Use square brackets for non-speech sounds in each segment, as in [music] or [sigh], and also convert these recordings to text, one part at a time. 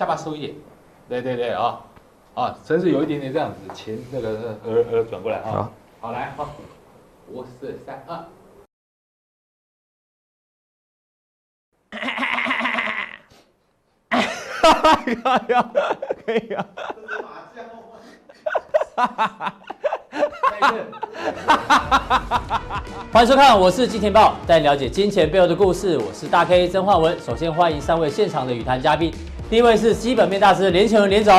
下巴收一点，对对对啊，啊，真是有一点点这样子，前那个呃呃转过来啊，好，好来好，五四三二，哈 [laughs] 哈可以啊，哈哈哈欢迎收看，我是金钱豹，带你了解金钱背后的故事。我是大 K 曾焕文。首先欢迎三位现场的语谈嘉宾，第一位是基本面大师连干文连总，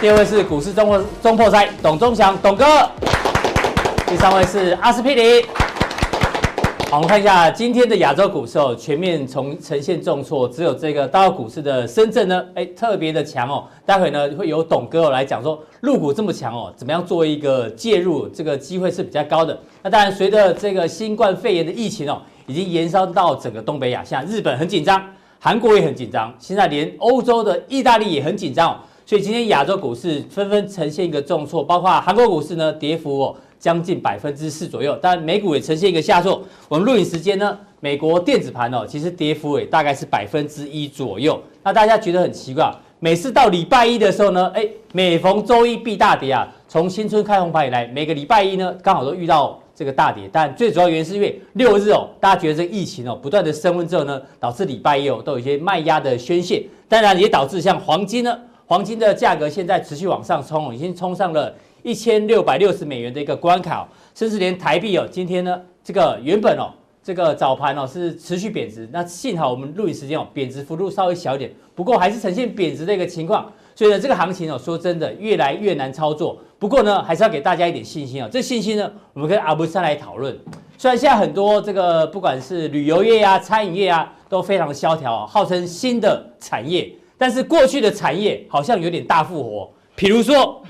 第二位是股市中破中破塞董中祥董哥，第三位是阿司匹林。好，我们看一下今天的亚洲股市哦，全面从呈现重挫，只有这个大陆股市的深圳呢，哎，特别的强哦。待会呢会由董哥来讲说，入股这么强哦，怎么样做一个介入，这个机会是比较高的。那当然，随着这个新冠肺炎的疫情哦，已经延烧到整个东北亚，像日本很紧张，韩国也很紧张，现在连欧洲的意大利也很紧张哦。所以今天亚洲股市纷纷呈现一个重挫，包括韩国股市呢跌幅哦。将近百分之四左右，但美股也呈现一个下挫。我们录影时间呢，美国电子盘哦，其实跌幅也大概是百分之一左右。那大家觉得很奇怪，每次到礼拜一的时候呢，哎，每逢周一必大跌啊。从新春开红盘以来，每个礼拜一呢，刚好都遇到这个大跌。但最主要原因是因为六日哦，大家觉得这个疫情哦不断的升温之后呢，导致礼拜一哦都有一些卖压的宣泄。当然也导致像黄金呢，黄金的价格现在持续往上冲，已经冲上了。一千六百六十美元的一个关卡，甚至连台币哦，今天呢，这个原本哦，这个早盘哦是持续贬值，那幸好我们录影时间哦，贬值幅度稍微小一点，不过还是呈现贬值的一个情况，所以呢，这个行情哦，说真的越来越难操作。不过呢，还是要给大家一点信心哦，这信心呢，我们跟阿布山来讨论。虽然现在很多这个不管是旅游业啊、餐饮业啊，都非常的萧条，号称新的产业，但是过去的产业好像有点大复活，比如说。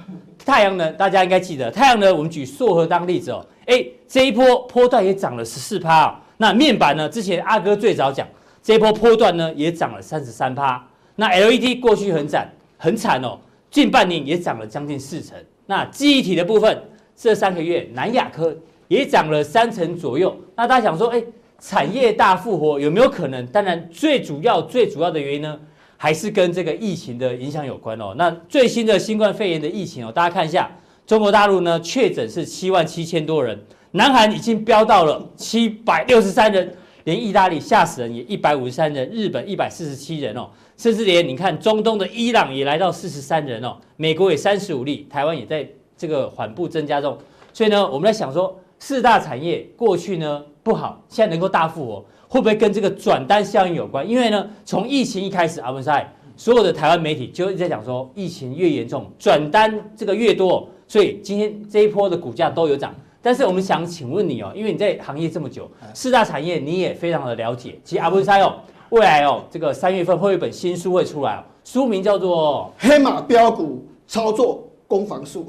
太阳能，大家应该记得，太阳能我们举硕和当例子哦，哎，这一波波段也涨了十四趴哦。那面板呢？之前阿哥最早讲，这一波波段呢也涨了三十三趴。那 LED 过去很惨，很惨哦，近半年也涨了将近四成。那记忆体的部分，这三个月南亚科也涨了三成左右。那大家想说，哎，产业大复活有没有可能？当然，最主要最主要的原因呢？还是跟这个疫情的影响有关哦。那最新的新冠肺炎的疫情哦，大家看一下，中国大陆呢确诊是七万七千多人，南韩已经飙到了七百六十三人，连意大利吓死人也一百五十三人，日本一百四十七人哦，甚至连你看中东的伊朗也来到四十三人哦，美国也三十五例，台湾也在这个缓步增加中。所以呢，我们在想说，四大产业过去呢不好，现在能够大复活。会不会跟这个转单效应有关？因为呢，从疫情一开始，阿文赛所有的台湾媒体就一直在讲说，疫情越严重，转单这个越多，所以今天这一波的股价都有涨。但是我们想请问你哦，因为你在行业这么久，四大产业你也非常的了解。其实阿文赛哦，未来哦，这个三月份会有一本新书会出来哦，书名叫做《黑马标股操作》。攻防术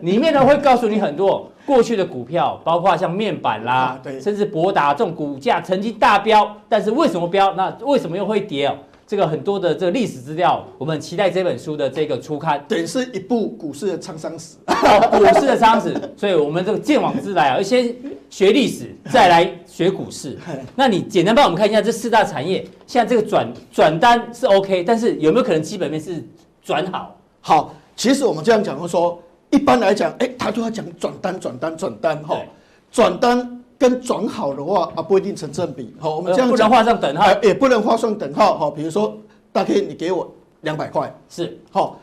里面呢会告诉你很多过去的股票，包括像面板啦，啊、对，甚至博达这种股价曾经大飙，但是为什么飙？那为什么又会跌哦？这个很多的这个历史资料，我们期待这本书的这个初刊，对，是一部股市的沧桑史，[laughs] 股市的沧桑史。所以我们这个鉴往知来啊，先学历史，再来学股市。[laughs] 那你简单帮我们看一下这四大产业，现在这个转转单是 OK，但是有没有可能基本面是转好？好。其实我们这样讲，说一般来讲，哎，他就要讲转单、转单、转单，哈，转单跟转好的话啊，不一定成正比，好，我们这样讲，不能画上等号，也不能画上等号，哈，比如说，大 K，你给我两百块，是，好，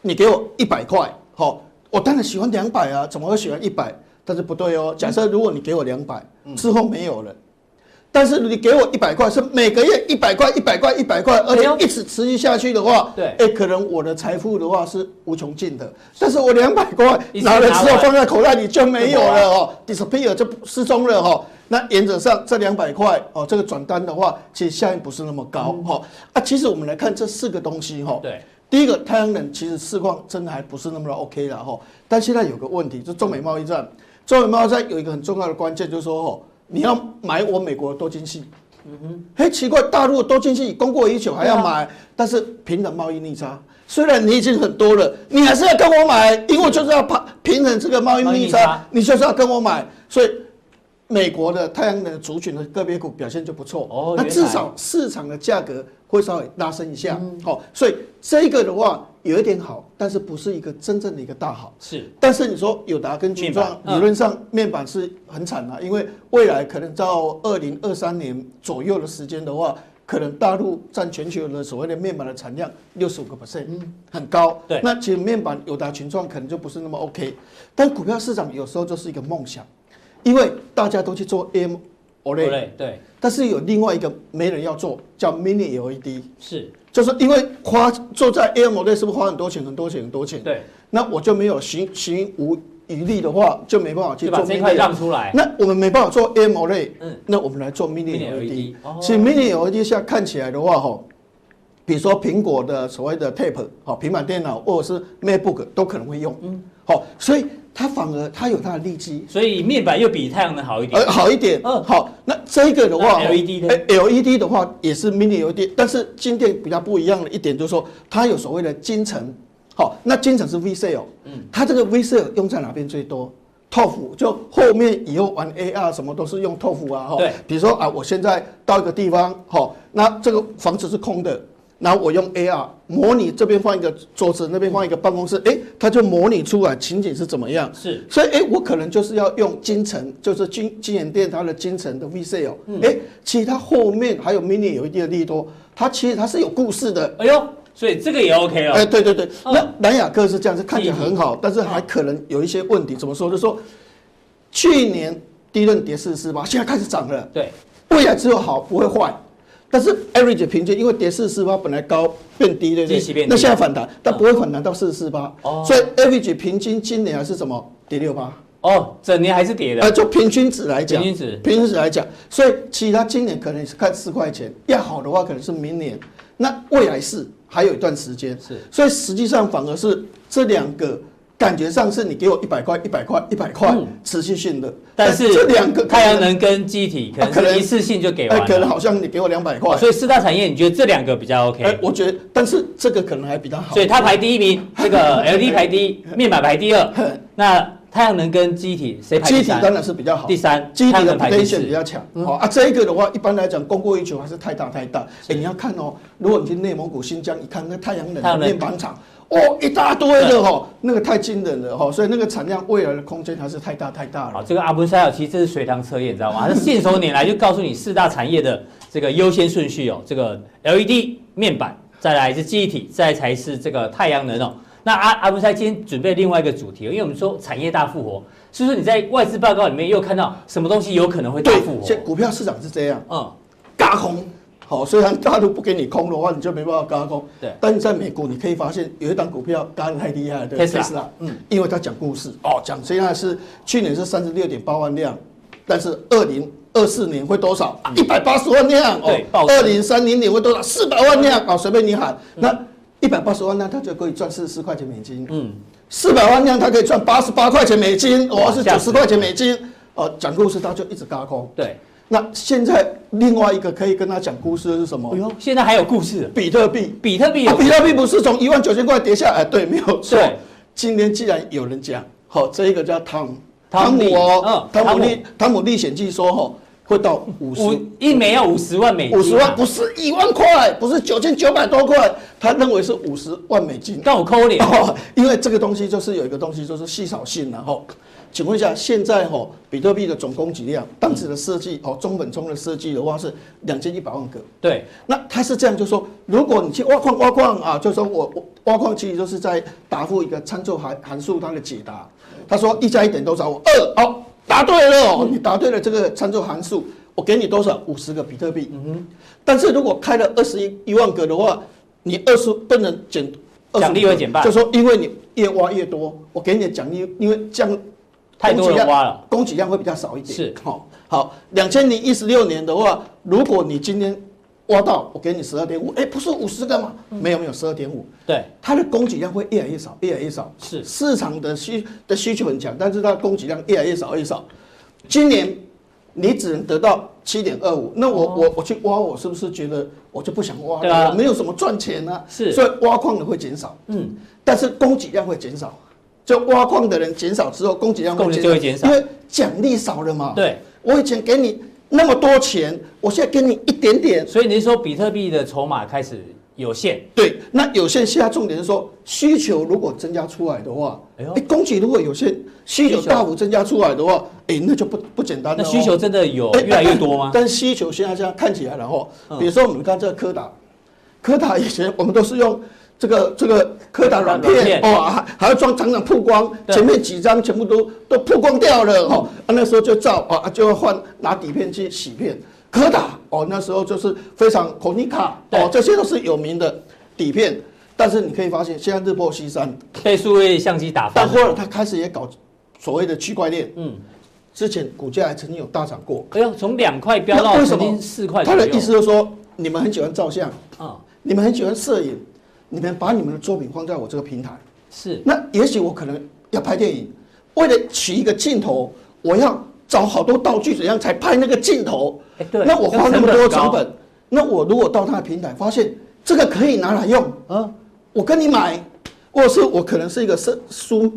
你给我一百块，好，我当然喜欢两百啊，怎么会喜欢一百？但是不对哦，假设如果你给我两百，之后没有了。但是你给我一百块，是每个月一百块、一百块、一百块，而且一直持续下去的话，对，哎，可能我的财富的话是无穷尽的。但是我两百块拿了之后放在口袋里就没有了哦，disappear 就失踪了哈。那原则上这两百块哦，这个转单的话，其实效应不是那么高哈。啊，其实我们来看这四个东西哈。对，第一个太阳能其实市况真的还不是那么的 OK 了哈。但现在有个问题，就中美贸易战，中美贸易战有一个很重要的关键，就是说哦。你要买我美国的多晶系，嗯哼，嘿，奇怪，大陆的多晶系供过于求还要买，但是平等贸易逆差，虽然你已经很多了，你还是要跟我买，因为我就是要平平衡这个贸易逆差，你就是要跟我买，所以美国的太阳能族群的个别股表现就不错。哦，那至少市场的价格会稍微拉升一下，好，所以这个的话有一点好，但是不是一个真正的一个大好。是，但是你说友达跟群创理论上面板是很惨的，因为未来可能到二零二三年左右的时间的话，可能大陆占全球的所谓的面板的产量六十五个 percent，很高。对，那其实面板友达群创可能就不是那么 OK，但股票市场有时候就是一个梦想。因为大家都去做 AMOLED，对，但是有另外一个没人要做，叫 Mini LED，是，就是因为花做在 AMOLED 是不是花很多钱、很多钱、很多钱？对，那我就没有行行无余力的话，就没办法去做 Mini。这块让出来。那我们没办法做 AMOLED，嗯，那我们来做 Mini LED。其实 Mini LED 现在看起来的话，哈，比如说苹果的所谓的 Tab，好，平板电脑或者是 MacBook 都可能会用，嗯，好，所以。它反而它有它的利基，所以面板又比太阳能好一点。呃，好一点。嗯，好。那这个的话，LED 的 LED 的话也是 Mini LED，但是今天比较不一样的一点就是说，它有所谓的金层。好，那金层是 VCSEL。嗯。它这个 VCSEL 用在哪边最多？ToF 就后面以后玩 AR 什么都是用 ToF 啊。对。比如说啊，我现在到一个地方，好，那这个房子是空的。然后我用 AR 模拟这边放一个桌子，那边放一个办公室，哎，它就模拟出来情景是怎么样？是，所以哎，我可能就是要用金城，就是金金源店它的金城的 VCSEL，哎、嗯，其实它后面还有 Mini 有一定的利多，它其实它是有故事的。哎呦，所以这个也 OK 哦。哎，对对对，哦、那南亚科是这样子，看起来很好，但是还可能有一些问题。怎么说？就是说去年第一轮跌四十四吧，现在开始涨了。对，未来只有好，不会坏。但是 average 平均，因为跌四十四八本来高变低，对不对？那现在反弹，但不会反弹到四十四八。哦。所以 average 平均今年还是什么？跌六八。哦，整年还是跌的。呃，就平均值来讲。平均值。平均值来讲，所以其他今年可能是看四块钱，要好的话可能是明年。那未来是还有一段时间。是。所以实际上反而是这两个。感觉上是你给我一百块，一百块，一百块，持续性的。但是这两个太阳能跟机体可能一次性就给完了。可能好像你给我两百块。所以四大产业，你觉得这两个比较 OK？我觉得，但是这个可能还比较好。所以它排第一名，[laughs] 这个 LED 排第一，[laughs] 面板排第二。[laughs] 那太阳能跟机体谁排第三？机体当然是比较好。第三，机体的 potential 比较强。好啊，这一个的话，一般来讲，供过于求还是太大太大。哎，你要看哦，如果你去内蒙古、新疆，一看那太阳能的面板厂。哦，一大堆的哦，那个太惊人了哦，所以那个产量未来的空间还是太大太大了。好，这个阿布塞尔其实这是随堂测验，你知道吗？他信手拈来就告诉你四大产业的这个优先顺序哦。这个 LED 面板，再来是记忆体，再来才是这个太阳能哦。那阿阿布塞今天准备另外一个主题，因为我们说产业大复活，是不是你在外资报告里面又看到什么东西有可能会大复活？现股票市场是这样，嗯，轧空。好，虽然大陆不给你空的话，你就没办法加空。对，但是在美国你可以发现有一档股票轧得太厉害了，对，特斯拉。嗯，因为他讲故事哦，讲现在是去年是三十六点八万辆，但是二零二四年会多少？一百八十万辆。对，二零三零年会多少？四百万辆。哦，随便你喊。那一百八十万辆，它就可以赚四十四块钱美金。嗯，四百万辆，它可以赚八十八块钱美金，哦，是九十块钱美金。哦，讲故事他就一直加空。对。那现在另外一个可以跟他讲故事的是什么？哎呦，现在还有故事。比特币，比特币，比特币不是从一万九千块跌下来？对，没有错。今天既然有人讲，好，这一个叫汤汤姆哦，汤姆历汤姆历险记说，哈，会到五十一枚要五十万美金，五十万不是一万块，不是九千九百多块，他认为是五十万美金。但我扣脸，因为这个东西就是有一个东西就是稀少性，然后。请问一下，现在哈比特币的总供给量，当时的设计哦，中本聪的设计的话是两千一百万个。对，那他是这样，就是说如果你去挖矿挖矿啊，就是说我我挖矿其实就是在答复一个参数函函数它的解答。他说一加一等于多少？我二，好，答对了，你答对了这个参数函数，我给你多少？五十个比特币。嗯哼。但是如果开了二十一一万个的话，你二十不能减，奖励会减半。就是说因为你越挖越多，我给你的奖励，因为这样。太多人挖了，供给量会比较少一点。是，好，好，两千零一十六年的话，如果你今天挖到，我给你十二点五，哎，不是五十个吗？没有，没有，十二点五。对，它的供给量会越来越少，越来越少。是，市场的需的需求很强，但是它的供给量越来越少，越少。今年你只能得到七点二五，那我我我去挖，我是不是觉得我就不想挖了？我没有什么赚钱呢？是，所以挖矿的会减少。嗯，但是供给量会减少。就挖矿的人减少之后，供给量就会减少，因为奖励少了嘛。对，我以前给你那么多钱，我现在给你一点点。所以您说比特币的筹码开始有限？对，那有限。现在重点是说，需求如果增加出来的话，哎呦，供给如果有限，需求大幅增加出来的话，哎，那就不不简单了。那需求真的有越来越多吗？但是需求现在这样看起来然后，比如说我们看这个柯达，柯达以前我们都是用。这个这个柯达软片哦，还还要装，常常曝光，前面几张全部都都曝光掉了哦。啊，那时候就照啊，就要换拿底片去洗片。柯达哦，那时候就是非常柯尼卡哦，这些都是有名的底片。但是你可以发现，现在日薄西山，被数位相机打翻。但后来他开始也搞所谓的区块链，嗯，之前股价还曾经有大涨过。哎呦，从两块飙到曾经四块。他的意思就是说，你们很喜欢照相啊，你们很喜欢摄影。你们把你们的作品放在我这个平台，是。那也许我可能要拍电影，为了取一个镜头，我要找好多道具，怎样才拍那个镜头？哎，对。那我花那么多成本，那我如果到他的平台发现这个可以拿来用，啊，我跟你买，或者是我可能是一个书书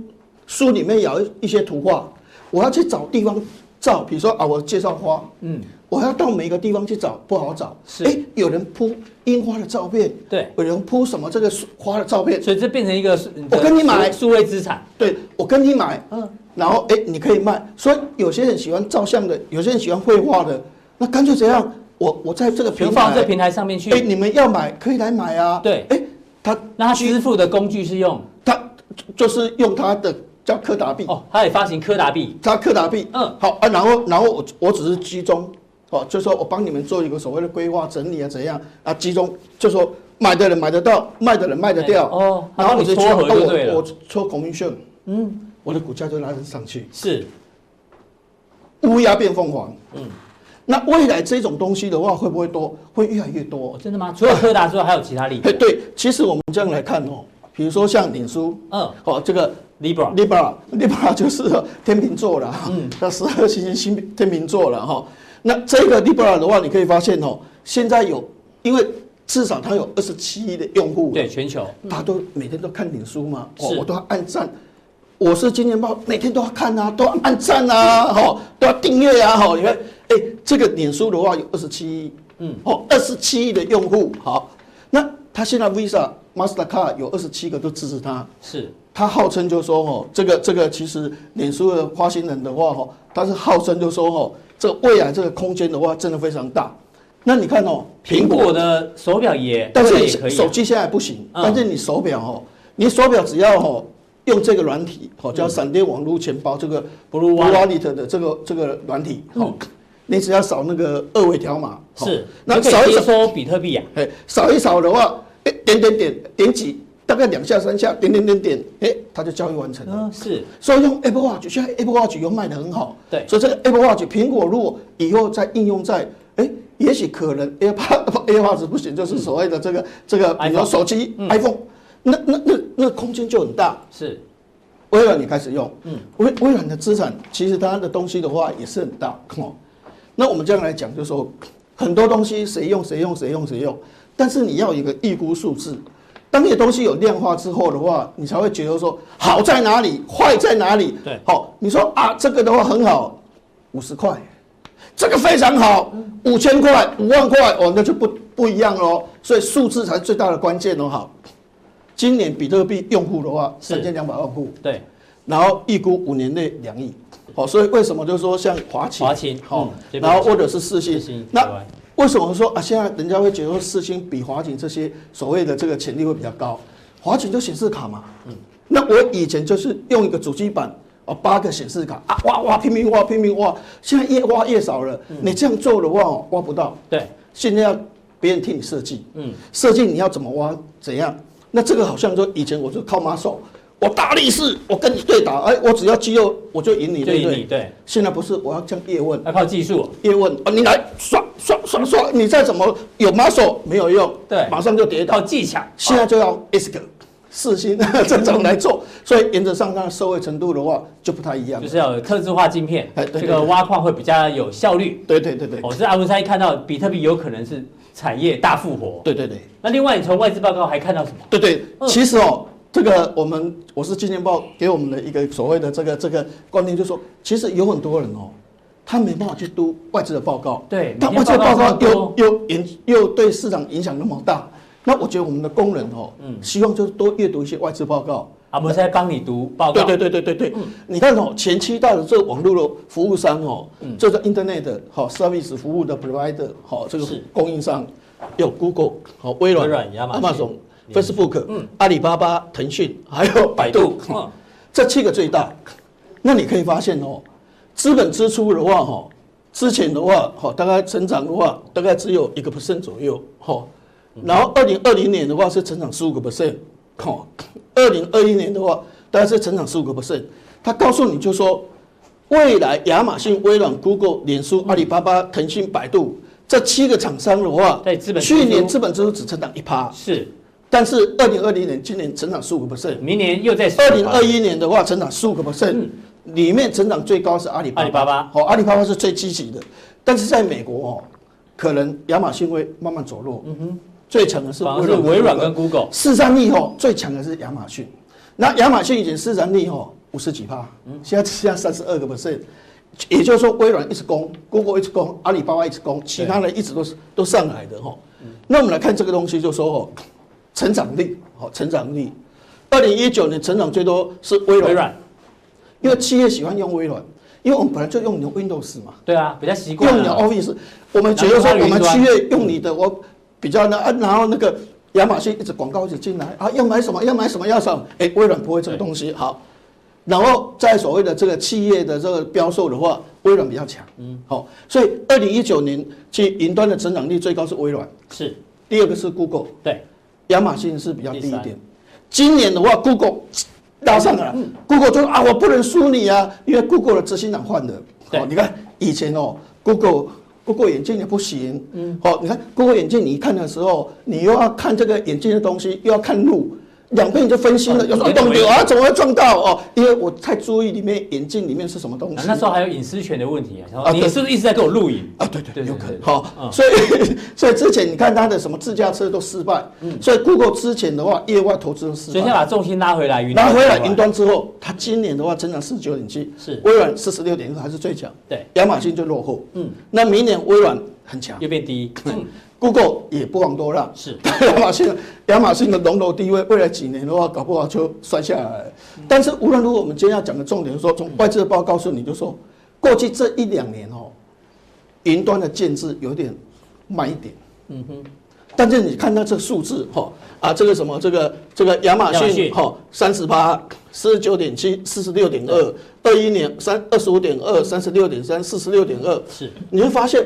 书里面有一些图画，我要去找地方照，比如说啊，我介绍花，嗯。我要到每个地方去找，不好找。是，哎，有人铺樱花的照片，对，有人铺什么这个花的照片，所以这变成一个我跟你买。数位资产。对，我跟你买，嗯，然后哎，你可以卖。所以有些人喜欢照相的，有些人喜欢绘画的，那干脆这样，我我在这个平台放在平台上面去，哎，你们要买可以来买啊。对，哎，他那他支付的工具是用？他就是用他的叫柯达币。哦，他也发行柯达币，他柯达币，嗯，好啊，然后然后我我只是集中。哦，就说我帮你们做一个所谓的规划整理啊，怎样啊？集中就说买的人买得到，卖的人卖得掉。哦，然后你就撮合就对了。我撮 commission，嗯，我的股价就拉得上去。是，乌鸦变凤凰。嗯，那未来这种东西的话，会不会多？会越来越多。真的吗？除了柯达之外，还有其他例子？对，其实我们这样来看哦，比如说像脸书，嗯，哦，这个 Libra，Libra，Libra 就是天秤座了。嗯，那十二星星天秤座了哈。那这个 Libra 的话，你可以发现哦，现在有，因为至少它有二十七亿的用户，对全球，大家都每天都看脸书嘛，哦，我都要按赞，我是金钱豹，每天都要看啊，都要按赞啊，哦，都要订阅啊，哦，你看，哎，这个脸书的话有二十七亿，嗯，哦，二十七亿的用户，好，那他现在 Visa、Mastercard 有二十七个都支持它，是，他号称就说哦，这个这个其实脸书的发行人的话，哦，他是号称就说哦。这未来这个空间的话，真的非常大。那你看哦，苹果的手表也，但是手机现在不行。但是你手表哦，你手表只要哦用这个软体哦，叫闪电网络钱包这个 Blue Wallet 的这个这个软体哦，你只要扫那个二维条码，是，那扫一扫比特币啊，哎，扫一扫的话，哎，点点点点几。大概两下三下，点点点点，哎，它就交易完成了。嗯，是。所以用 Apple Watch，现在 Apple Watch 又卖得很好。对。所以这个 Apple Watch，苹果如果以后再应用在，哎，也许可能 AirPod [laughs] AirPods 不行，就是所谓的这个这个，比如手机 iPhone，那那那那空间就很大。是。微软你开始用，嗯，微微软的资产其实它的东西的话也是很大。哦，那我们这样来讲，就是说很多东西谁用谁用谁用谁用，但是你要有一个预估数字。当你的东西有量化之后的话，你才会觉得说好在哪里，坏在哪里。对，好，你说啊，这个的话很好，五十块，这个非常好，五千块、五万块，哦，那就不不一样喽。所以数字才是最大的关键哦。好，今年比特币用户的话，三千两百万户。对，然后预估五年内两亿。好，所以为什么就是说像华勤，华勤，好，然后或者是世芯，那。为什么说啊？现在人家会觉得说世芯比华景这些所谓的这个潜力会比较高？华景就显示卡嘛，嗯，那我以前就是用一个主机板啊，八个显示卡啊，挖挖拼命挖拼命挖，现在越挖越少了。你这样做的话哦，挖不到。对，现在要别人替你设计，嗯，设计你要怎么挖怎样？那这个好像说以前我就靠 muscle。我大力士，我跟你对打，哎，我只要肌肉，我就赢你，对不对？对。现在不是，我要这样叶问，要靠技术。叶问啊，你来刷刷刷刷，你再怎么有 muscle 没有用，对，马上就跌倒。靠技巧。现在就要 ISK 四星这种来做，所以原则上它的受惠程度的话就不太一样。就是要有特制化晶片，这个挖矿会比较有效率。对对对对。我是阿文山一看到比特币有可能是产业大复活。对对对。那另外你从外资报告还看到什么？对对，其实哦。这个我们我是金钱报给我们的一个所谓的这个这个观念，就是说其实有很多人哦，他没办法去读外资的报告。对，但外资的报告又又影又对市场影响那么大，那我觉得我们的工人哦，嗯，希望就是多阅读一些外资报告。啊，我们在帮你读报告。对对对对对对，嗯、你看哦，前期到的这个网络的服务商哦，嗯，这个 Internet 好 service 服务的 provider 好，这个供应商有 Google 好微软、亚马逊、Facebook、嗯，阿里巴巴、腾讯，还有百度，嗯，这七个最大。那你可以发现哦，资本支出的话哈，之前的话哈，大概成长的话大概只有一个 percent 左右哈，然后二零二零年的话是成长十五个 percent。哈，二零二一年的话，大概是成长十五个 percent。他告诉你就说，未来亚马逊、微软、Google、脸书、阿里巴巴、腾讯、百度这七个厂商的话，在资本去年资本支出只成长一趴，是。但是二零二零年今年成长十五个 percent，明年又在二零二一年的话成长十五个 percent，里面成长最高是阿里巴巴。阿里巴巴，好，阿里巴巴是最积极的，但是在美国哦，可能亚马逊会慢慢走弱。嗯哼。最强的是微软，微软跟 Google 市占率吼，最强的是亚马逊。那亚马逊以前市占率吼五十几趴，现在现在三十二个 percent，也就是说微软一直攻，Google 一直攻，阿里巴巴一直攻，其他人一直都是都上来的吼。那我们来看这个东西，就说吼，成长力，好，成长力，二零一九年成长最多是微软，微软，因为企业喜欢用微软，因为我们本来就用你的 Windows 嘛，对啊，比较习惯用你的 Office，我们觉得说我们企业用你的我。比较呢啊，然后那个亚马逊一直广告一直进来啊，要买什么要买什么要什么，哎，微软不会这个东西好。然后在所谓的这个企业的这个标售的话，微软比较强，嗯，好，所以二零一九年其实云端的成长率最高是微软，是，第二个是 Google，对，亚马逊是比较低一点。今年的话，Google 拉上来了，Google 就说啊，我不能输你啊，因为 Google 的执行长换了，好，你看以前哦，Google。Google 眼镜也不行，嗯，好，你看 Google 眼镜，你一看的时候，你又要看这个眼镜的东西，又要看路。两边你就分心了，有什么动作啊？怎么会撞到哦？因为我太注意里面眼镜里面是什么东西。那时候还有隐私权的问题啊！你是不是一直在给我录影啊？对对对，有可能。好，所以 [laughs] 所以之前你看他的什么自驾车都失败，嗯，所以 Google 之前的话业外投资都失败。所以先把重心拉回来，拉回来云端之后，它今年的话增长四十九点七，是微软四十六点二还是最强？对，亚马逊就落后。嗯，那明年微软很强，又变低。嗯。Google 也不遑多让，是亚马逊，[laughs] 亚马逊的龙头地位，未来几年的话，搞不好就摔下来。但是无论如何，我们今天要讲的重点是说，从外资的报告告诉你就说，过去这一两年哦，云端的建制有点慢一点。嗯哼。但是你看到这个数字哈啊，这个什么这个这个亚马逊哈三十八四十九点七四十六点二，二一年三二十五点二三十六点三四十六点二，是你会发现。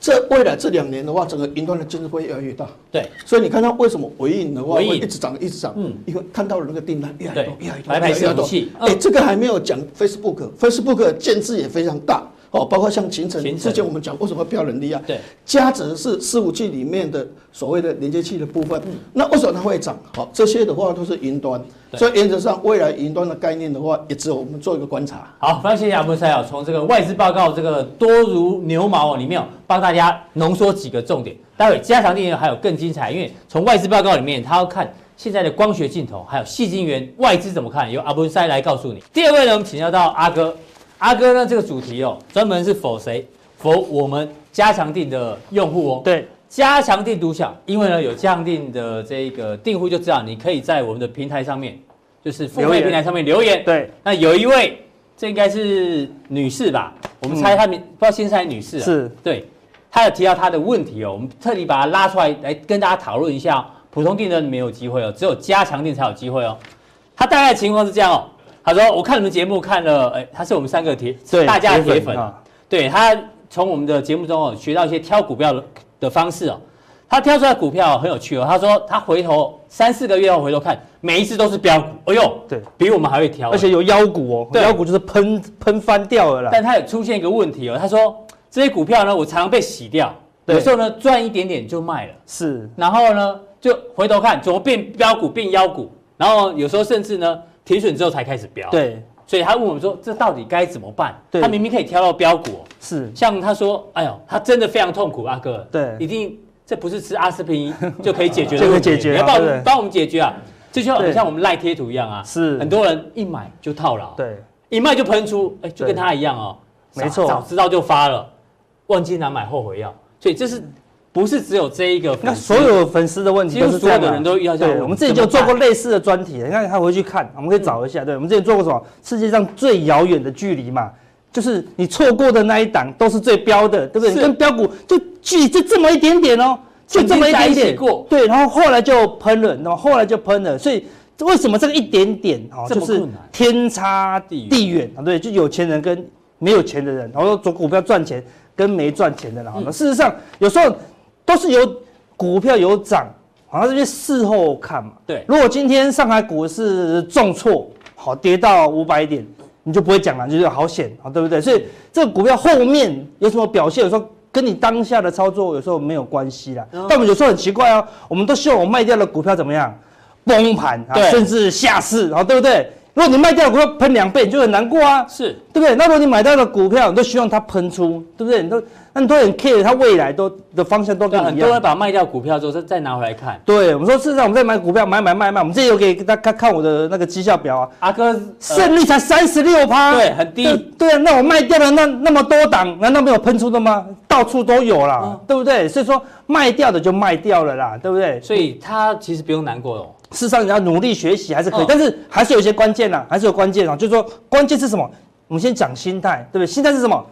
这未来这两年的话，整个云端的建设会越来越大。对，所以你看到为什么微影的话会一直涨，一直涨？嗯，因为看到了那个订单越来越多，越来越多，越来越多。哎，这个还没有讲 Facebook，Facebook 建制也非常大。哦，包括像勤诚，之前我们讲为什么标人力啊？对，嘉泽是伺服器里面的所谓的连接器的部分。嗯，那为什么它会涨？好，这些的话都是云端，所以原则上未来云端的概念的话，也只有我们做一个观察。好，非常谢谢阿布塞啊，从这个外资报告这个多如牛毛里面帮大家浓缩几个重点。待会加强錠还有更精彩，因为从外资报告里面，他要看现在的光学镜头，还有细晶圆外资怎么看，由阿布塞来告诉你。第二位呢，我们请教到阿哥。阿哥呢？这个主题哦，专门是否谁？否我们加强定的用户哦。对，加强定独享，因为呢有加强定的这个订户就知道，你可以在我们的平台上面，就是付费平台上面留言。对，那有一位，这应该是女士吧？我们猜她名，嗯、不知道先生还是女士啊？是，对，她有提到她的问题哦，我们特地把她拉出来来跟大家讨论一下。普通订的没有机会哦，只有加强订才有机会哦。她大概情况是这样哦。他说：“我看你们节目看了，哎，他是我们三个铁，大家的铁粉，对他从我们的节目中哦学到一些挑股票的的方式哦，他挑出来股票很有趣哦。他说他回头三四个月后回头看，每一次都是标股，哎呦，对，比我们还会挑，而且有妖股哦，妖股就是喷喷翻掉了啦。但他也出现一个问题哦，他说这些股票呢，我常常被洗掉，有时候呢赚一点点就卖了，是，然后呢就回头看怎么变标股变妖股，然后有时候甚至呢。”停损之后才开始飙，对，所以他问我们说：“这到底该怎么办？”他明明可以挑到标股，是。像他说：“哎呦，他真的非常痛苦，阿哥，对，一定这不是吃阿司匹林就可以解决的 [laughs] 问题，你要帮我们帮我们解决啊！这就好像我们赖贴图一样啊，是。很多人一买就套牢，对，一卖就喷出，哎，就跟他一样哦，没错。早知道就发了，忘记拿买后悔药，所以这是不是只有这一个？那所有粉丝的问题都是所有的人都遇到这样。对，我们自己就做过类似的专题，你看他回去看，我们可以找一下。对，我们之前做过什么？世界上最遥远的距离嘛，就是你错过的那一档都是最标的，对不对？跟标股就距离就这么一点点哦，就这么一点点。过对，然后后来就喷了，那么后来就喷了，所以。为什么这个一点点哦，就是天差地远啊？对，就有钱人跟没有钱的人，然后做股票赚钱跟没赚钱的人。好，事实上有时候都是有股票有涨，好像这边事后看嘛。对，如果今天上海股市重挫，好跌到五百点，你就不会讲了，就是好险啊，对不对？所以这个股票后面有什么表现，有时候跟你当下的操作有时候没有关系啦。但我们有时候很奇怪哦，我们都希望我卖掉的股票怎么样？崩盘啊，甚至下市啊，对不对？如果你卖掉股票喷两倍，你就很难过啊，是对不对？那如果你买到的股票，你都希望它喷出，对不对？你都。那你都很 care 它未来都的方向都跟很多人把卖掉股票之后再再拿回来看。对，我们说事实上我们在买股票买买卖卖，我们这里有给大家看看我的那个绩效表啊。阿哥胜率才三十六趴，对，很低。对啊，那我卖掉了那那么多档，难道没有喷出的吗？到处都有啦，对不对？所以说卖掉的就卖掉了啦，对不对？所以他其实不用难过哦。事实上你要努力学习还是可以，但是还是有一些关键呐，还是有关键啊。就是说关键是什么？我们先讲心态，对不对？心态是什么？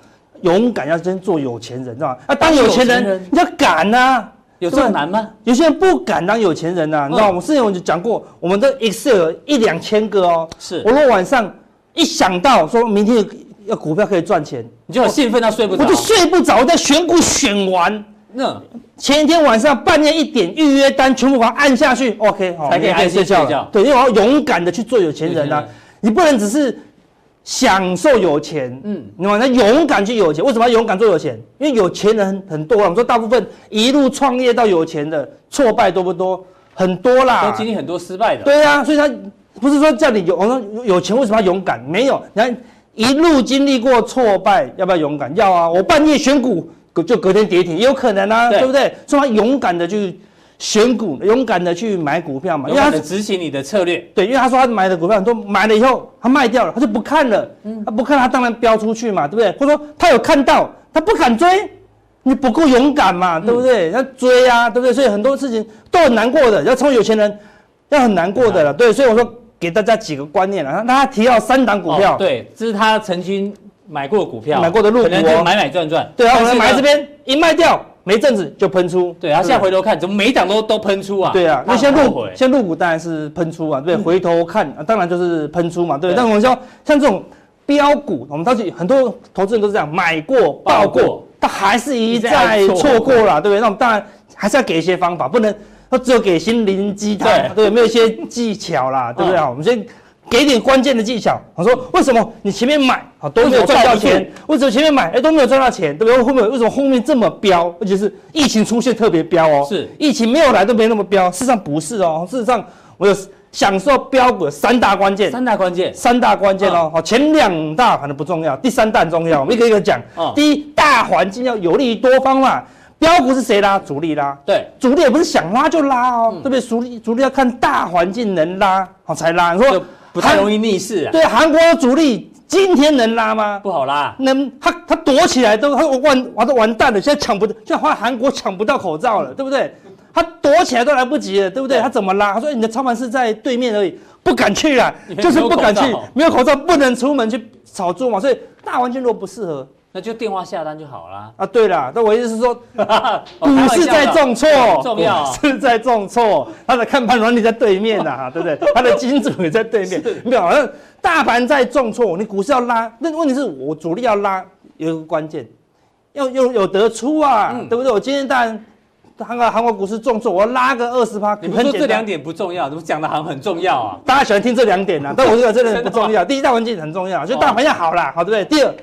勇敢要先做有钱人，知道吗？啊，当有钱人你要敢呐，有这么难吗？有些人不敢当有钱人呐，你知道吗？我之前我就讲过，我们的 Excel 一两千个哦，是我如果晚上一想到说明天要股票可以赚钱，你就很兴奋到睡不着，我就睡不着，我在选股选完，那前一天晚上半夜一点预约单全部把它按下去，OK，才可以安心睡觉。对，因为我要勇敢的去做有钱人呐，你不能只是。享受有钱，嗯，你们那勇敢去有钱，为什么要勇敢做有钱？因为有钱人很多啊。我们说大部分一路创业到有钱的挫败多不多？很多啦，都经历很多失败的。对啊，所以他不是说叫你有，我说有钱为什么要勇敢？没有，你看一路经历过挫败，要不要勇敢？要啊！我半夜选股，就隔天跌停，也有可能啊，对，对不对？所以他勇敢的去。选股，勇敢的去买股票嘛，勇敢的执行你的策略。对，因为他说他买的股票很多，买了以后他卖掉了，他就不看了。嗯，他不看，他当然飙出去嘛，对不对？或者说他有看到，他不敢追，你不够勇敢嘛，对不对？要追啊，对不对？所以很多事情都很难过的，要成为有钱人，要很难过的了。对，所以我说给大家几个观念啊，他提到三档股票，对，这是他曾经买过的股票，买过的路股，买买赚赚。对啊，我们买这边一卖掉。没阵子就喷出，对啊，现在回头看，怎么每一档都都喷出啊？对啊，那先入先入股当然是喷出啊，对，回头看啊当然就是喷出嘛，对。但我们说像这种标股，我们到底很多投资人都是这样，买过报过，他还是一再错过了，对不对？那我们当然还是要给一些方法，不能说只有给心灵鸡汤，对，没有一些技巧啦，对不对啊？我们先。给点关键的技巧，我说为什么你前面买好都没有赚到钱？为什么前面买哎都没有赚到钱？对不对？后面为什么后面这么飙？而且是疫情出现特别飙哦。是疫情没有来都没那么飙，事实上不是哦。事实上我有享受飙股的三大关键，三大关键，三大关键哦。好，前两大可能不重要，第三大很重要。我们一个一个讲。第一大环境要有利于多方嘛。飙股是谁拉？主力拉。对，主力也不是想拉就拉哦，对不对？主力主力要看大环境能拉好才拉。你说。不太容易逆势啊！对，韩国的主力今天能拉吗？不好拉。能，他他躲起来都他完完都完蛋了，现在抢不，现在韩国抢不到口罩了，对不对？他躲起来都来不及了，对不对？他怎么拉？他说你的操盘是在对面而已，不敢去了，就是不敢去，没有口罩不能出门去炒作嘛，所以大环境如果不适合。那就电话下单就好了啊！对了，那我意思是说，[laughs] 股市在重挫，重要是在重挫，他的看盘软体在对面呐，哈，[laughs] 对不对？他的金主也在对面，没有，好像大盘在重挫，你股市要拉，那问题是我主力要拉，有一个关键，要有有得出啊，对不对？我今天当然韩国韩国股市重挫，我要拉个二十趴，你们说这两点不重要，怎么讲的好像很重要啊？大家喜欢听这两点呐，但我觉得这两点不重要。第一，大环境很重要，就大盘要好啦，好，对不对？第二。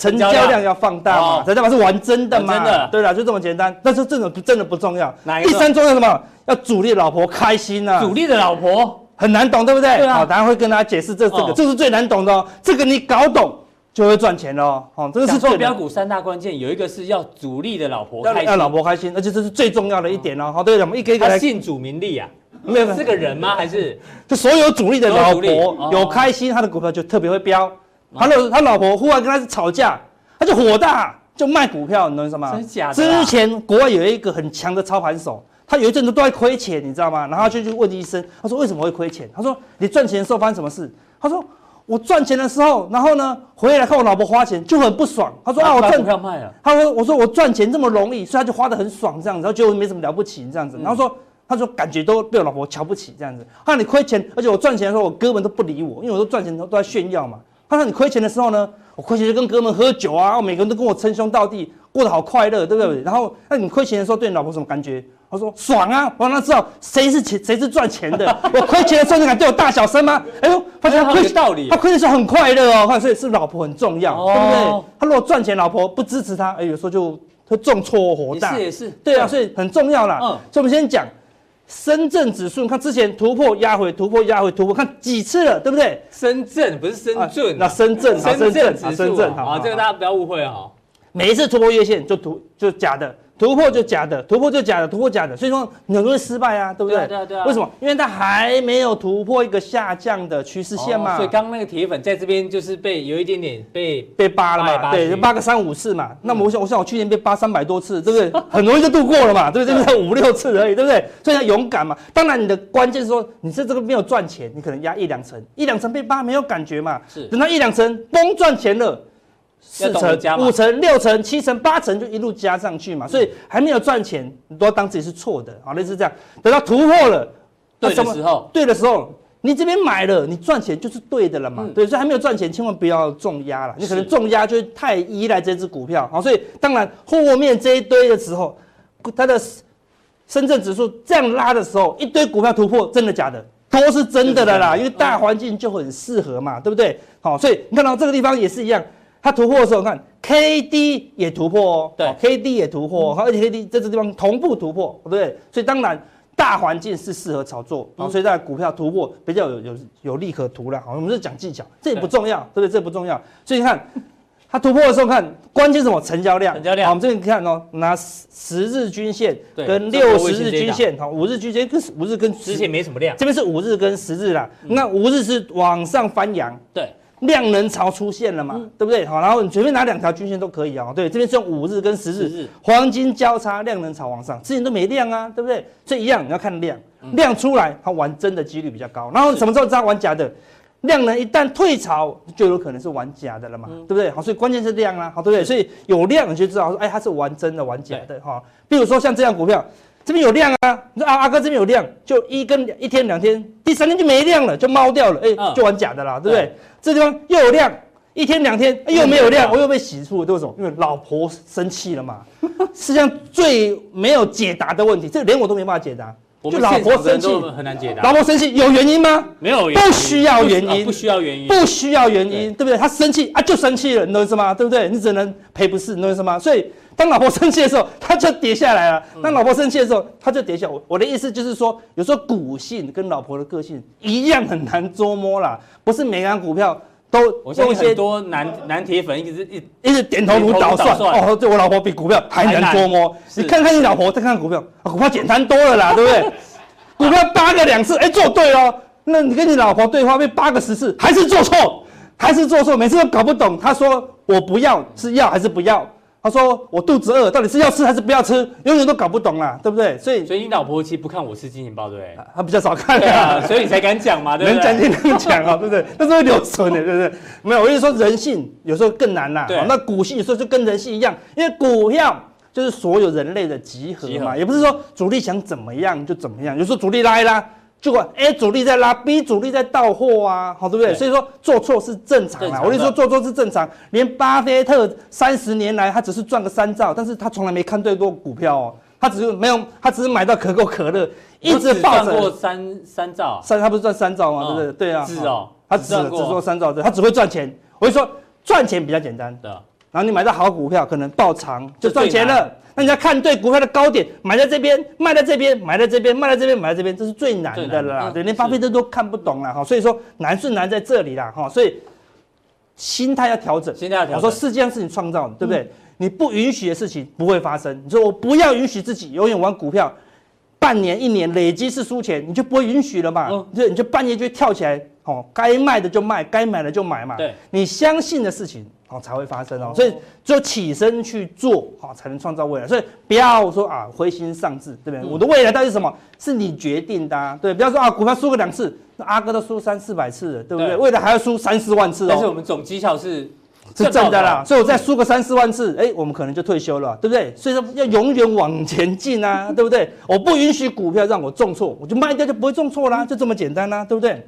成交量要放大嘛？成交量是玩真的嘛？真的，对了，就这么简单。但是这种真的不重要。第三重要什么？要主力老婆开心呐。主力的老婆很难懂，对不对？对啊。好，等下会跟大家解释这这个，这是最难懂的哦。这个你搞懂就会赚钱喽。哦，这个是做标股三大关键，有一个是要主力的老婆开心，要老婆开心，而且这是最重要的一点哦。好，对，我们一个一个来。信主名利啊？没有，是个人吗？还是就所有主力的老婆有开心，他的股票就特别会飙。他的他老婆忽然跟他吵架。他就火大，就卖股票，你懂我意思吗？真假的？之前国外有一个很强的操盘手，他有一阵子都在亏钱，你知道吗？然后就去问医生，他说为什么会亏钱？他说你赚钱的时候发生什么事？他说我赚钱的时候，然后呢回来看我老婆花钱就很不爽。他说啊，我赚股票卖了。他说我说我赚钱这么容易，所以他就花得很爽这样子，然后觉得没什么了不起这样子。然后说他说感觉都被我老婆瞧不起这样子。他说你亏钱，而且我赚钱的时候我哥们都不理我，因为我都赚钱都都在炫耀嘛。他说你亏钱的时候呢，我亏钱就跟哥们喝酒啊，我每个人都跟我称兄道弟，过得好快乐，对不对？然后那你亏钱的时候对你老婆什么感觉？他说爽啊，我让他知道谁是钱，谁是赚钱的。[laughs] 我亏钱的时候你敢对我大小声吗？哎呦，发现他亏道理，他亏的时候很快乐哦，所以是老婆很重要，对不对？他如果赚钱，老婆不支持他，哎，有时候就会重挫火大。也是也是，对啊，所以很重要啦。嗯，所以我们先讲。深圳指数，看之前突破压回，突破压回，突破，看几次了，对不对？深圳不是深圳，那深圳，深圳，深圳，啊，这个大家不要误会啊。每一次突破月线就突就假的。突破就假的，突破就假的，突破假的，所以说你很容易失败啊，对不对？对啊，对啊。为什么？因为它还没有突破一个下降的趋势线嘛。所以刚刚那个铁粉在这边就是被有一点点被被扒了嘛，对，就扒个三五次嘛。那么我想，我想我去年被扒三百多次，对不对？很容易就度过了嘛，对不对？这边才五六次而已，对不对？所以要勇敢嘛。当然，你的关键是说你是这个没有赚钱，你可能压一两成，一两成被扒没有感觉嘛。是。等到一两成崩赚钱了。四成、五成、六成、七成、八成就一路加上去嘛，所以还没有赚钱，你都要当自己是错的，好，类似这样。等到突破了，对的时候，对的时候，你这边买了，你赚钱就是对的了嘛。对，所以还没有赚钱，千万不要重压了，你可能重压就会太依赖这只股票，好，所以当然后面这一堆的时候，它的深圳指数这样拉的时候，一堆股票突破，真的假的？都是真的的啦，因为大环境就很适合嘛，对不对？好，所以你看到这个地方也是一样。它突破的时候，看 K D 也突破哦，对，K D 也突破，而且 K D 在这地方同步突破，对不对？所以当然大环境是适合炒作，所以在股票突破比较有有有利可图了。好，我们是讲技巧，这也不重要，对不对？这不重要。所以你看它突破的时候，看关键是什么？成交量，成交量。好，我们这边看哦，拿十日均线跟六十日均线，好，五日均线跟五日跟之前没什么量，这边是五日跟十日啦。那五日是往上翻扬，对。量能潮出现了嘛，嗯、对不对？好，然后你随便拿两条均线都可以啊。对，这边是用五日跟十日，黄金交叉，量能潮往上，之前都没量啊，对不对？所以一样，你要看量，嗯、量出来，它玩真的几率比较高。然后什么时候知道玩假的？量能一旦退潮，就有可能是玩假的了嘛，嗯、对不对？好，所以关键是量啊，好，对不对？所以有量你就知道说，哎，它是玩真的，玩假的哈。对比如说像这样股票。这边有量啊，你说阿阿哥这边有量，就一根一天两天，第三天就没量了，就猫掉了，哎，就玩假的啦，对不对？这地方又有量，一天两天又没有量，我又被洗出，为什么？因为老婆生气了嘛。[laughs] 实际上最没有解答的问题，这连我都没办法解答。就老婆生气很难解答。老婆生气有原因吗？没有，不需要原因，不需要原因，不需要原因，对不对？他生气啊，就生气了，你懂意思吗？对不对？你只能赔不是，你懂意思吗？所以。当老婆生气的时候，他就跌下来了。当老婆生气的时候，他就跌下。我我的意思就是说，有时候股性跟老婆的个性一样很难捉摸啦，不是每张股票都。我相信很多男男铁粉一直一一直点头如捣蒜。哦，对我老婆比股票还难捉摸。你看看你老婆，再看看股票，股票简单多了啦，对不对？[laughs] 股票八个两次，哎，做对哦。那你跟你老婆对话被八个十次，还是做错，还是做错，每次都搞不懂。他说我不要是要还是不要？他说：“我肚子饿，到底是要吃还是不要吃？永远都搞不懂啦，对不对？所以，所以你老婆其实不看我吃金钱豹，对不对？他比较少看啊，所以你才敢讲嘛，对不对？能讲就能讲啊，对不对？那是会留存的，对不对？没有，我就说人性有时候更难呐。对，那股性有时候就跟人性一样，因为股票就是所有人类的集合嘛，也不是说主力想怎么样就怎么样，有时候主力拉一拉。”就管 A 主力在拉，B 主力在到货啊，好对不对？对，所以说做错是正常啊。我跟你说做错是正常，连巴菲特三十年来他只是赚个三兆，但是他从来没看对过股票哦。他只是没有，他只是买到可口可乐，一直抱着。过三三兆，三他不是赚三兆吗？对不对？对啊。是哦，他只只做三兆，对，他只会赚钱。我跟你说赚钱比较简单，对。然后你买到好股票，可能爆长就赚钱了。那你要看对股票的高点，买在这边，卖在这边，买在这边，卖在这边，买在这边，这是最难的了啦。对，连巴菲特都看不懂了哈。所以说难是难在这里啦哈。所以心态要调整，心态要调整。我说世界上是你创造的，对不对？你不允许的事情不会发生。你说我不要允许自己永远玩股票，半年一年累积是输钱，你就不会允许了嘛？嗯。就你就半夜就跳起来，哦，该卖的就卖，该买的就买嘛。对。你相信的事情。好才会发生哦。所以就起身去做好，才能创造未来。所以不要说啊灰心丧志，对不对？我的未来到底是什么？是你决定的啊。对，不要说啊股票输个两次，那阿哥都输三四百次了，对不对？未来还要输三四万次哦。但是我们总绩效是。是正的啦，所以我再输个三四万次，哎、欸，我们可能就退休了，对不对？所以说要永远往前进啊，对不对？我不允许股票让我重挫，我就卖掉就不会重挫啦，就这么简单啦，对不对？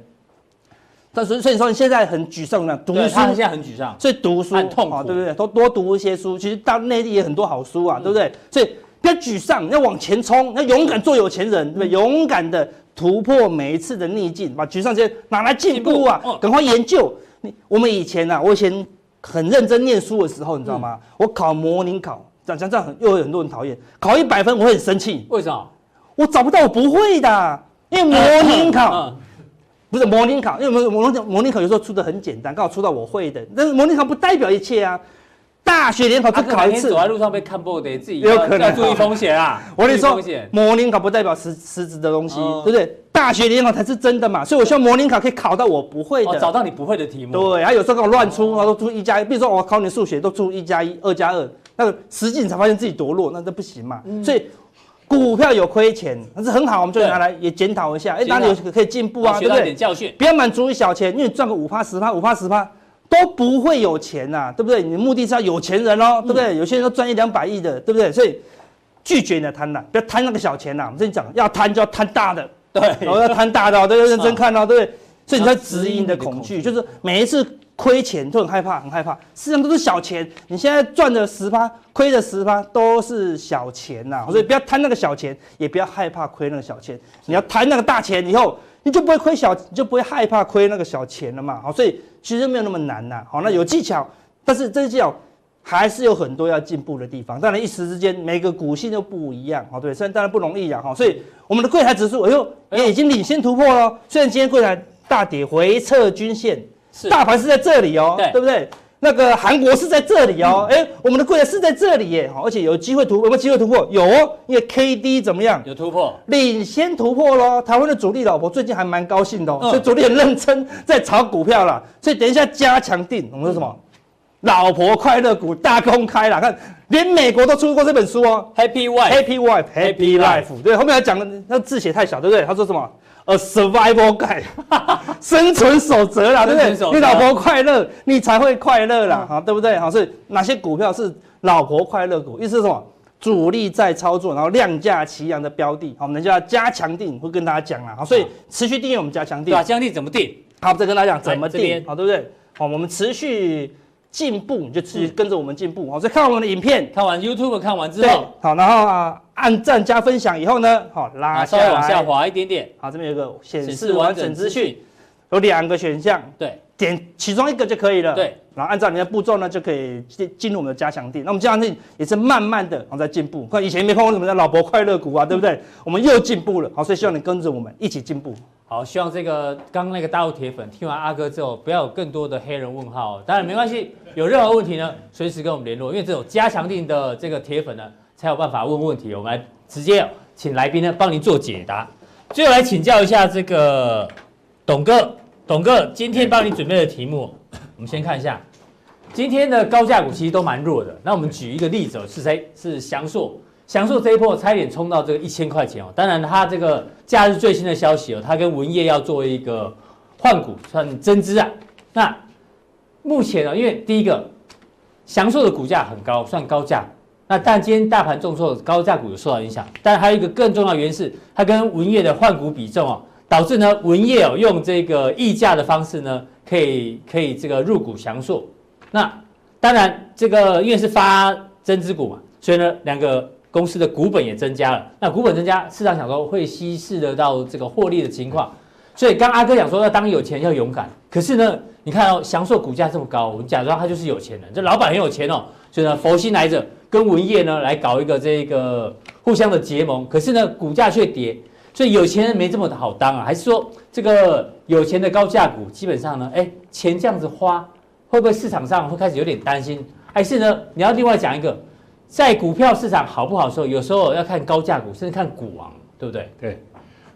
但是所以说你现在很沮丧呢，读书他现在很沮丧，所以读书很痛苦，对不对？多多读一些书，其实到内地也很多好书啊，对不对？所以不要沮丧，要往前冲，要勇敢做有钱人，对不对？勇敢的突破每一次的逆境，把沮丧这些拿来进步啊，赶快研究。你我们以前啊，我以前。很认真念书的时候，你知道吗？嗯、我考模拟考，讲讲这样又有很多人讨厌。考一百分，我会很生气。为什么？我找不到我不会的，因为模拟考、不是模拟考，因为模模拟考有时候出的很简单，刚好出到我会的。但是模拟考不代表一切啊。大学联考只考一次，走在路上被看破的，自己有可能注意风险啊。[laughs] 我跟你说，模拟考不代表实实质的东西，对不对？大学联考才是真的嘛，所以我希望模拟考可以考到我不会的，找到你不会的题目。对，还有时候给我乱出，他都出一加一，比如说我考你数学都出一加一、二加二，那个实际你才发现自己多弱，那这不行嘛。所以股票有亏钱，那是很好，我们就拿来也检讨一下，哎，哪里有可以进步啊？对不对？教训，不要满足于小钱，因为赚个五趴十趴，五趴十趴。都不会有钱呐、啊，对不对？你的目的是要有钱人哦，对不对？有些人都赚一两百亿的，对不对？所以拒绝你的贪婪，不要贪那个小钱呐、啊。我们跟你讲，要贪就要贪大的，对，然后要贪大的、哦，都要认真看哦，对不对？所以你在指引你的恐惧，就是每一次亏钱都很害怕，很害怕。实际上都是小钱，你现在赚的十趴，亏的十趴都是小钱呐。所以不要贪那个小钱，也不要害怕亏那个小钱。你要贪那个大钱以后。你就不会亏小，你就不会害怕亏那个小钱了嘛。好，所以其实没有那么难呐。好，那有技巧，但是这些技巧还是有很多要进步的地方。当然一时之间每个股性都不一样，好，对，虽然当然不容易啊。哈，所以我们的柜台指数，哎呦，也已经领先突破了。虽然今天柜台大跌回撤均线，是大盘是在这里哦，对，对不对？那个韩国是在这里哦，哎、嗯，我们的柜台是在这里耶，而且有机会突破，有没有机会突破？有哦，因为 K D 怎么样？有突破，领先突破喽。台湾的主力老婆最近还蛮高兴的哦，嗯、所以主力很认真 [laughs] 在炒股票啦。所以等一下加强定，我们说什么？嗯、老婆快乐股大公开啦，看连美国都出过这本书哦，Happy Wife，Happy Wife，Happy Life。对，后面还讲的那字写太小，对不对？他说什么？A survival guide，[laughs] 生存守则啦，对不对？你老婆快乐，你才会快乐啦，哈，对不对？好，所以哪些股票是老婆快乐股？意思是什么？主力在操作，然后量价齐扬的标的，好，我们就要加强定，会跟大家讲啦。好，所以持续订阅我们加强定。对啊，加强定怎么定？好，再跟大家讲怎么定，好，对不对？好，我们持续。进步你就持续跟着我们进步，好，所以看完我们的影片，看完 YouTube 看完之后，好，然后啊按赞加分享以后呢，好拉下来，稍微往下滑一点点，好，这边有个显示完整资讯，有两个选项，对，点其中一个就可以了，对，然后按照你的步骤呢就可以进进入我们的加强店。那我们加强店也是慢慢的然后在进步，看以前没看过什么叫老婆快乐股啊，对不对？我们又进步了，好，所以希望你跟着我们一起进步。好，希望这个刚刚那个大陆铁粉听完阿哥之后，不要有更多的黑人问号。当然没关系，有任何问题呢，随时跟我们联络。因为只有加强定的这个铁粉呢，才有办法问问题。我们来直接请来宾呢帮您做解答。最后来请教一下这个董哥，董哥今天帮你准备的题目，我们先看一下。今天的高价股其实都蛮弱的。那我们举一个例子，是谁？是祥硕。祥硕这一波差一点冲到这个一千块钱哦，当然它这个假日最新的消息哦，它跟文业要做一个换股算增资啊。那目前呢，因为第一个祥硕的股价很高，算高价。那但今天大盘重挫，高价股有受到影响。但还有一个更重要的原因是，它跟文业的换股比重哦，导致呢文业哦用这个溢价的方式呢，可以可以这个入股祥硕。那当然这个因为是发增资股嘛，所以呢两个。公司的股本也增加了，那股本增加，市场想说会稀释得到这个获利的情况，所以刚阿哥讲说要当有钱要勇敢，可是呢，你看哦，祥硕股价这么高，我们假装他就是有钱人，这老板很有钱哦，所以呢，佛心来着，跟文业呢来搞一个这个互相的结盟，可是呢，股价却跌，所以有钱人没这么的好当啊，还是说这个有钱的高价股基本上呢，哎，钱这样子花，会不会市场上会开始有点担心？还是呢，你要另外讲一个？在股票市场好不好的时候，有时候要看高价股，甚至看股王，对不对？对。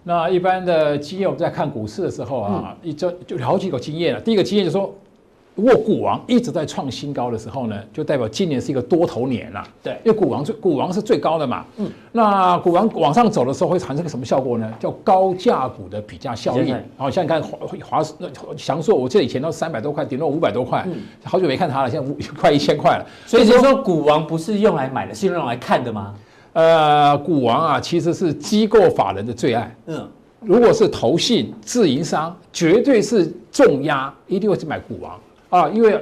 那一般的经验，我们在看股市的时候啊，一就就好几个经验了。第一个经验就是说，如果股王一直在创新高的时候呢，就代表今年是一个多头年啦。对，因为股王最股王是最高的嘛。嗯，那股王往上走的时候会产生个什么效果呢？叫高价股的比价效应。好像你看华华那祥硕，我记得以前都三百多块，顶多五百多块，嗯，好久没看它了，现在五快一千块了。所以就是说，股王不是用来买的，是用来看的吗？呃，股王啊，其实是机构法人的最爱。嗯，如果是投信自营商，绝对是重压，一定会去买股王。啊，因为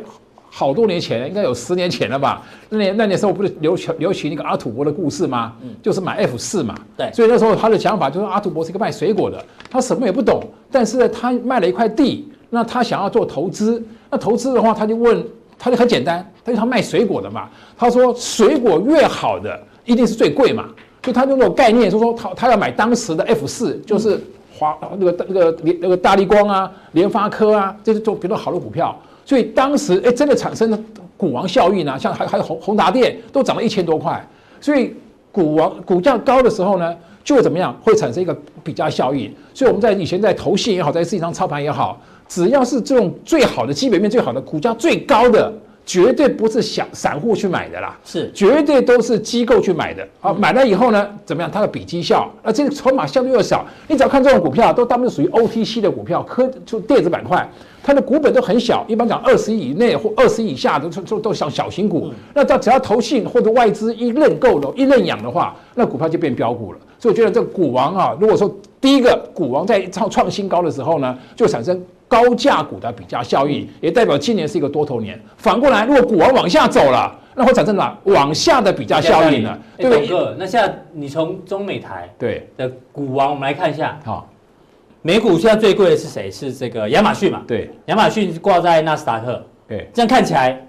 好多年前，应该有十年前了吧？那年那年时候不是流行流行那个阿土伯的故事吗？嗯，就是买 F 四嘛。对，所以那时候他的想法就是阿土伯是一个卖水果的，他什么也不懂，但是呢，他卖了一块地，那他想要做投资，那投资的话，他就问，他就很简单，他就他卖水果的嘛，他说水果越好的一定是最贵嘛，所以他就那种概念，就是说他他要买当时的 F 四，就是华那个那个那个大立光啊、联发科啊，这些做比较好的股票。所以当时哎，真的产生了股王效应呢，像还还有宏宏达电都涨了一千多块，所以股王股价高的时候呢，就会怎么样？会产生一个比价效应。所以我们在以前在投信也好，在市场操盘也好，只要是这种最好的基本面最好的股价最高的，绝对不是小散户去买的啦，是绝对都是机构去买的。好，买了以后呢，怎么样？它的比绩效，而这个筹码相对又少。你只要看这种股票，都大部分属于 OTC 的股票，科就电子板块。它的股本都很小，一般讲二十亿以内或二十亿以下的，都都都像小型股。那它只要投信或者外资一认购了，一认养的话，那股票就变标股了。所以我觉得这个股王啊，如果说第一个股王在创创新高的时候呢，就产生高价股的比价效应，也代表今年是一个多头年。反过来，如果股王往下走了，那会产生什么？往下的比价效应呢？对不对？那现在你从中美台对的股王，我们来看一下。好。美股现在最贵的是谁？是这个亚马逊嘛？对，亚马逊挂在纳斯达克。对，这样看起来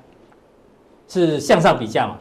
是向上比价嘛？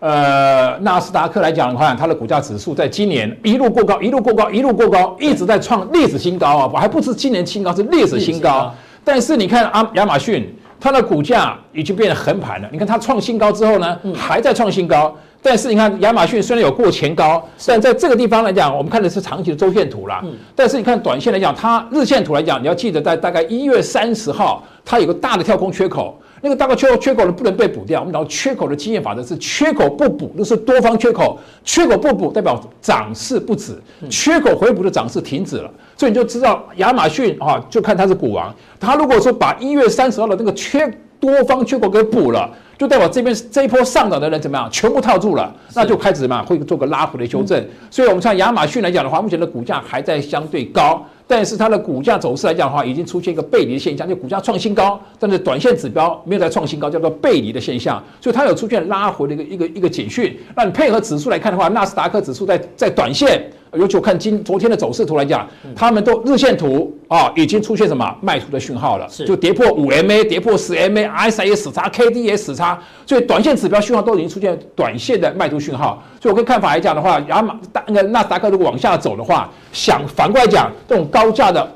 呃，纳斯达克来讲的话，它的股价指数在今年一路过高，一路过高，一路过高，一直在创历史新高啊！还不是今年新高，是历史新高。但是你看啊，亚马逊它的股价已经变得横盘了。你看它创新高之后呢，还在创新高。但是你看，亚马逊虽然有过前高，但在这个地方来讲，我们看的是长期的周线图啦。但是你看短线来讲，它日线图来讲，你要记得在大概一月三十号，它有个大的跳空缺口，那个大概缺口缺口呢不能被补掉。我们讲缺口的经验法则是缺口不补，那是多方缺口，缺口不补代表涨势不止，缺口回补的涨势停止了。所以你就知道亚马逊啊，就看它是股王。它如果说把一月三十号的那个缺多方缺口给补了。就代表这边这一波上涨的人怎么样？全部套住了，那就开始嘛，会做个拉回的修正。所以，我们像亚马逊来讲的话，目前的股价还在相对高，但是它的股价走势来讲的话，已经出现一个背离的现象，就股价创新高，但是短线指标没有在创新高，叫做背离的现象。所以它有出现拉回的一个一个一个警讯。那你配合指数来看的话，纳斯达克指数在在短线。尤其我看今昨天的走势图来讲，他们都日线图啊，已经出现什么卖出的讯号了，就跌破五 MA，跌破十 MA，RSI 也死叉，KD 也死叉，所以短线指标讯号都已经出现短线的卖出讯号。所以我跟看法来讲的话，亚马大那个纳斯达克如果往下走的话，想反过来讲，这种高价的。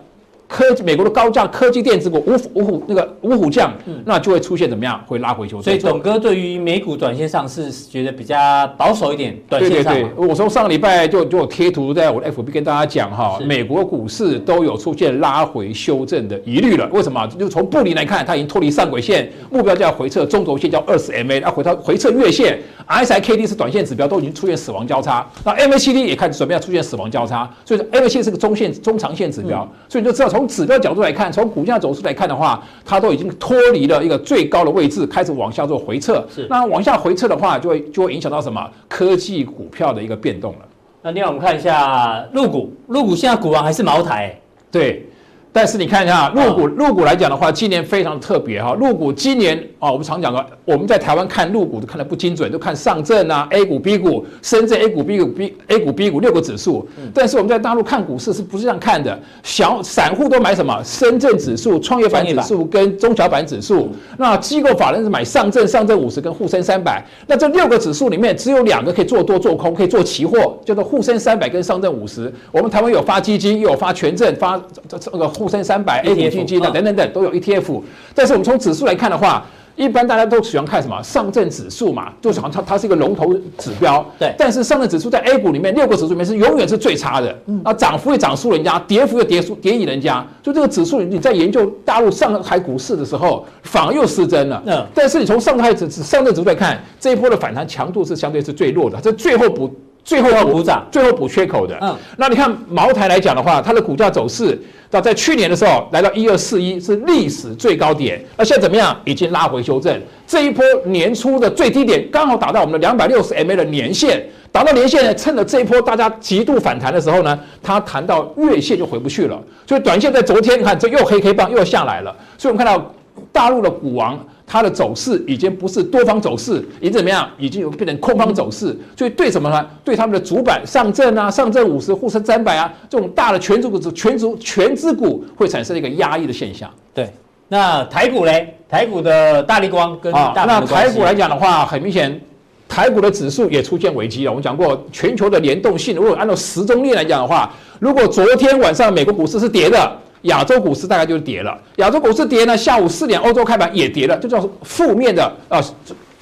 科技美国的高价科技电子股五虎五虎那个五虎将，那就会出现怎么样？会拉回修正。所以董哥对于美股短线上是觉得比较保守一点。短线上，对对对，我从上个礼拜就就有贴图在我的 FB 跟大家讲哈，美国股市都有出现拉回修正的疑虑了。为什么？就从布林来看，它已经脱离上轨线，目标价回撤中轴线叫二十 MA，要回到回撤月线，RSI KD 是短线指标都已经出现死亡交叉，那 MACD 也开始准备要出现死亡交叉，所以 MACD 是个中线中长线指标，所以你就知道从。从指标角度来看，从股价走势来看的话，它都已经脱离了一个最高的位置，开始往下做回撤。是，那往下回撤的话，就会就会影响到什么科技股票的一个变动了。那另外我们看一下入股，入股现在股王还是茅台、欸。对。但是你看一下入股，入股来讲的话，今年非常特别哈。入股今年啊，我们常讲的，我们在台湾看入股都看的不精准，都看上证啊、A 股、B 股、深圳 A 股、B 股、B A 股、B 股六个指数。但是我们在大陆看股市是不是这样看的？小散户都买什么？深圳指数、创业板指数跟中小板指数。那机构法人是买上证、上证五十跟沪深三百。那这六个指数里面只有两个可以做多做空，可以做期货，叫做沪深三百跟上证五十。我们台湾有发基金，又有发权证，发这这个。沪深三百 A 股基金的等等等都有 ETF，但是我们从指数来看的话，一般大家都喜欢看什么上证指数嘛，就是好像它它是一个龙头指标。对。但是上证指数在 A 股里面六个指数里面是永远是最差的，啊，涨幅也涨输人家，跌幅又跌输跌赢人家。就这个指数，你在研究大陆上海股市的时候，反而又失真了。嗯。但是你从上海指上证指数来看，这一波的反弹强度是相对是最弱的，这最后补。最后要补涨，最后补缺口的。嗯，那你看茅台来讲的话，它的股价走势，到在去年的时候来到一二四一是历史最高点，那现在怎么样？已经拉回修正。这一波年初的最低点刚好打到我们的两百六十 MA 的年线，打到年线，趁着这一波大家极度反弹的时候呢，它弹到月线就回不去了。所以短线在昨天你看这又黑黑棒又下来了，所以我们看到大陆的股王。它的走势已经不是多方走势，已经怎么样？已经有变成空方走势。所以对什么呢？对他们的主板上证啊、上证五十、沪深三百啊这种大的权重股、权重全资股会产生一个压抑的现象。对，那台股嘞？台股的大力光跟大啊，那台股来讲的话，很明显，台股的指数也出现危机了。我们讲过，全球的联动性，如果按照时钟链来讲的话，如果昨天晚上美国股市是跌的。亚洲股市大概就是跌了，亚洲股市跌呢，下午四点欧洲开盘也跌了，就叫负面的啊。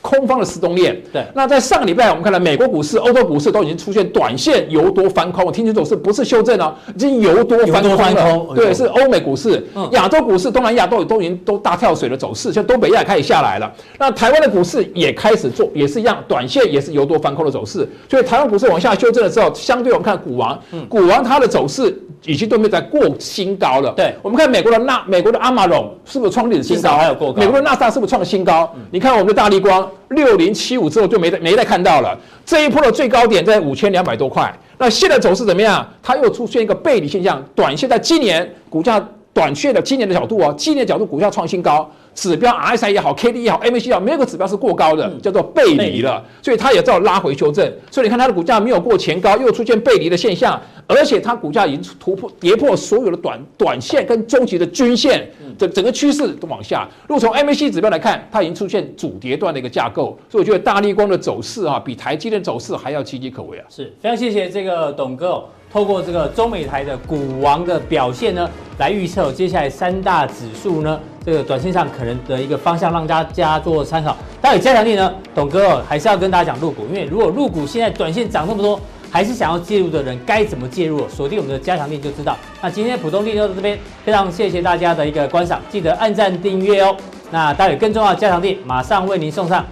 空方的时钟链，对。那在上个礼拜，我们看到美国股市、欧洲股市都已经出现短线由多翻空。我听清楚，是不是修正哦？已经由多翻空了。翻空对，是欧美股市、嗯、亚洲股市、东南亚都都已经都大跳水的走势，像东北亚开始下来了。那台湾的股市也开始做，也是一样，短线也是由多翻空的走势。所以台湾股市往下修正的时候，相对我们看股王，嗯、股王它的走势已经都没有在过新高了。对，我们看美国的纳，美国的阿玛龙是不是创历史新高？还有过高。美国的纳斯达是不是创新高？嗯、你看我们的大力光。六零七五之后就没再没再看到了，这一波的最高点在五千两百多块，那现在走势怎么样？它又出现一个背离现象，短线在今年股价短线的今年的角度哦，今年的角度股价创新高。指标 RSI 也好，KD 也好，MACD 也好，没有个指标是过高的，嗯、叫做背离了，所以它也照拉回修正。所以你看它的股价没有过前高，又出现背离的现象，而且它股价已经突破跌破所有的短短线跟中级的均线，整整个趋势都往下。如果从 MACD 指标来看，它已经出现主跌段的一个架构，所以我觉得大立光的走势啊，比台积电走势还要岌岌可危啊。是非常谢谢这个董哥、哦，透过这个中美台的股王的表现呢，来预测接下来三大指数呢。这个短线上可能的一个方向，让大家做参考。到底加强力呢？董哥还是要跟大家讲入股，因为如果入股现在短线涨这么多，还是想要介入的人该怎么介入？锁定我们的加强力就知道。那今天的普通力就到这边，非常谢谢大家的一个观赏，记得按赞订阅哦。那待有更重要的加强力马上为您送上。